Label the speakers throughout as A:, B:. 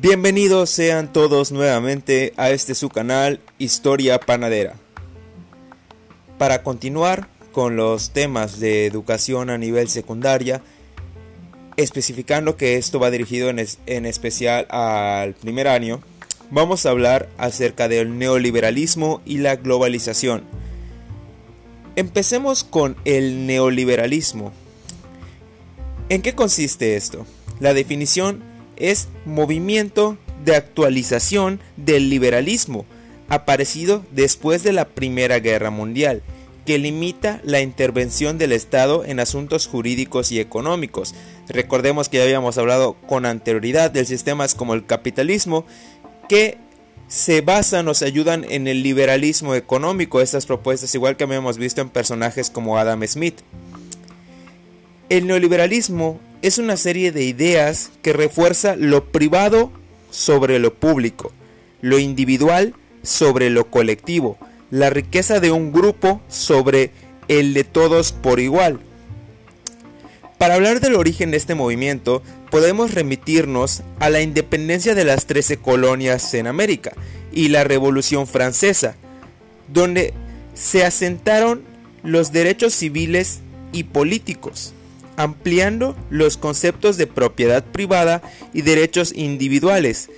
A: Bienvenidos sean todos nuevamente a este su canal Historia Panadera. Para continuar con los temas de educación a nivel secundaria, especificando que esto va dirigido en, en especial al primer año, vamos a hablar acerca del neoliberalismo y la globalización. Empecemos con el neoliberalismo. ¿En qué consiste esto? La definición es movimiento de actualización del liberalismo, aparecido después de la Primera Guerra Mundial, que limita la intervención del Estado en asuntos jurídicos y económicos. Recordemos que ya habíamos hablado con anterioridad de sistemas como el capitalismo, que se basan o se ayudan en el liberalismo económico, estas propuestas, igual que habíamos visto en personajes como Adam Smith. El neoliberalismo es una serie de ideas que refuerza lo privado sobre lo público, lo individual sobre lo colectivo, la riqueza de un grupo sobre el de todos por igual. Para hablar del origen de este movimiento, podemos remitirnos a la independencia de las 13 colonias en América y la Revolución Francesa, donde se asentaron los derechos civiles y políticos ampliando los conceptos de propiedad privada y derechos individuales,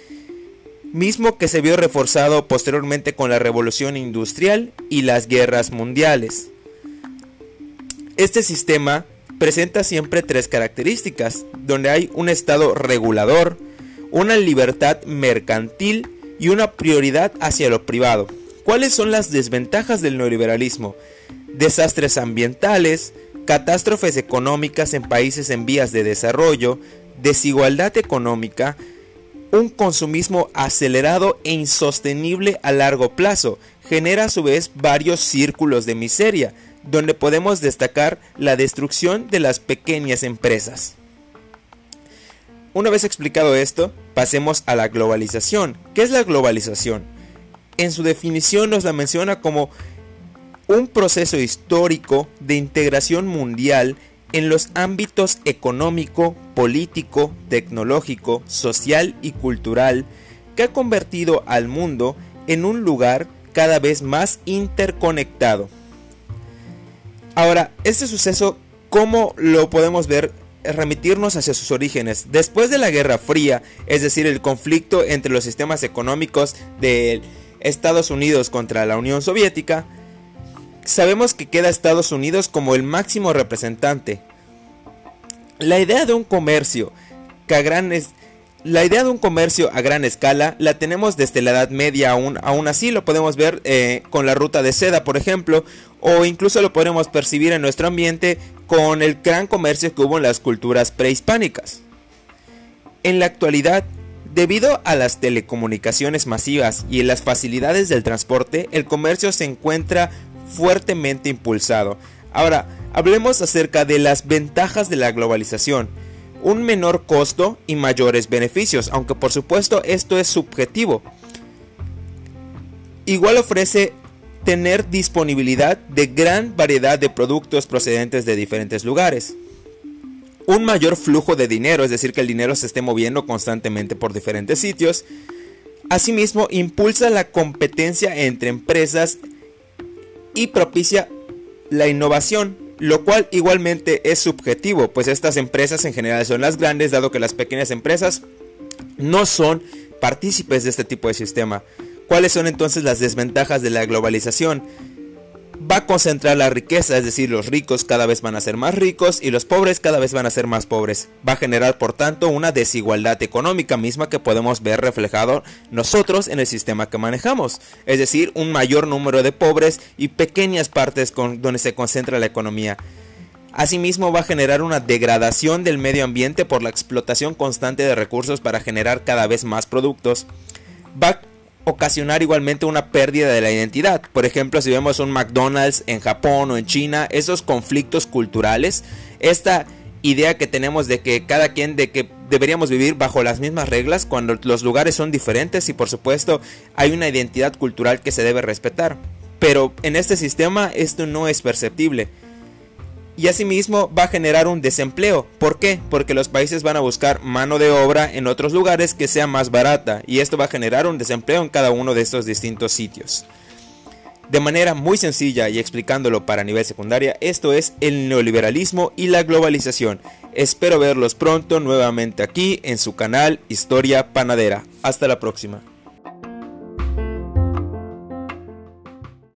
A: mismo que se vio reforzado posteriormente con la revolución industrial y las guerras mundiales. Este sistema presenta siempre tres características, donde hay un Estado regulador, una libertad mercantil y una prioridad hacia lo privado. ¿Cuáles son las desventajas del neoliberalismo? Desastres ambientales, catástrofes económicas en países en vías de desarrollo, desigualdad económica, un consumismo acelerado e insostenible a largo plazo, genera a su vez varios círculos de miseria, donde podemos destacar la destrucción de las pequeñas empresas. Una vez explicado esto, pasemos a la globalización. ¿Qué es la globalización? En su definición nos la menciona como un proceso histórico de integración mundial en los ámbitos económico, político, tecnológico, social y cultural que ha convertido al mundo en un lugar cada vez más interconectado. Ahora, este suceso, ¿cómo lo podemos ver? Remitirnos hacia sus orígenes. Después de la Guerra Fría, es decir, el conflicto entre los sistemas económicos de Estados Unidos contra la Unión Soviética, sabemos que queda Estados Unidos como el máximo representante. La idea de un comercio a gran escala la tenemos desde la Edad Media aún, aún así lo podemos ver eh, con la ruta de seda por ejemplo o incluso lo podemos percibir en nuestro ambiente con el gran comercio que hubo en las culturas prehispánicas. En la actualidad, debido a las telecomunicaciones masivas y en las facilidades del transporte, el comercio se encuentra fuertemente impulsado. Ahora, hablemos acerca de las ventajas de la globalización. Un menor costo y mayores beneficios, aunque por supuesto esto es subjetivo. Igual ofrece tener disponibilidad de gran variedad de productos procedentes de diferentes lugares. Un mayor flujo de dinero, es decir, que el dinero se esté moviendo constantemente por diferentes sitios. Asimismo, impulsa la competencia entre empresas y propicia la innovación, lo cual igualmente es subjetivo, pues estas empresas en general son las grandes, dado que las pequeñas empresas no son partícipes de este tipo de sistema. ¿Cuáles son entonces las desventajas de la globalización? Va a concentrar la riqueza, es decir, los ricos cada vez van a ser más ricos y los pobres cada vez van a ser más pobres. Va a generar, por tanto, una desigualdad económica misma que podemos ver reflejado nosotros en el sistema que manejamos, es decir, un mayor número de pobres y pequeñas partes donde se concentra la economía. Asimismo va a generar una degradación del medio ambiente por la explotación constante de recursos para generar cada vez más productos. Va ocasionar igualmente una pérdida de la identidad. Por ejemplo, si vemos un McDonald's en Japón o en China, esos conflictos culturales, esta idea que tenemos de que cada quien de que deberíamos vivir bajo las mismas reglas cuando los lugares son diferentes y por supuesto hay una identidad cultural que se debe respetar. Pero en este sistema esto no es perceptible. Y asimismo va a generar un desempleo. ¿Por qué? Porque los países van a buscar mano de obra en otros lugares que sea más barata y esto va a generar un desempleo en cada uno de estos distintos sitios. De manera muy sencilla y explicándolo para nivel secundaria, esto es el neoliberalismo y la globalización. Espero verlos pronto nuevamente aquí en su canal Historia Panadera. Hasta la próxima.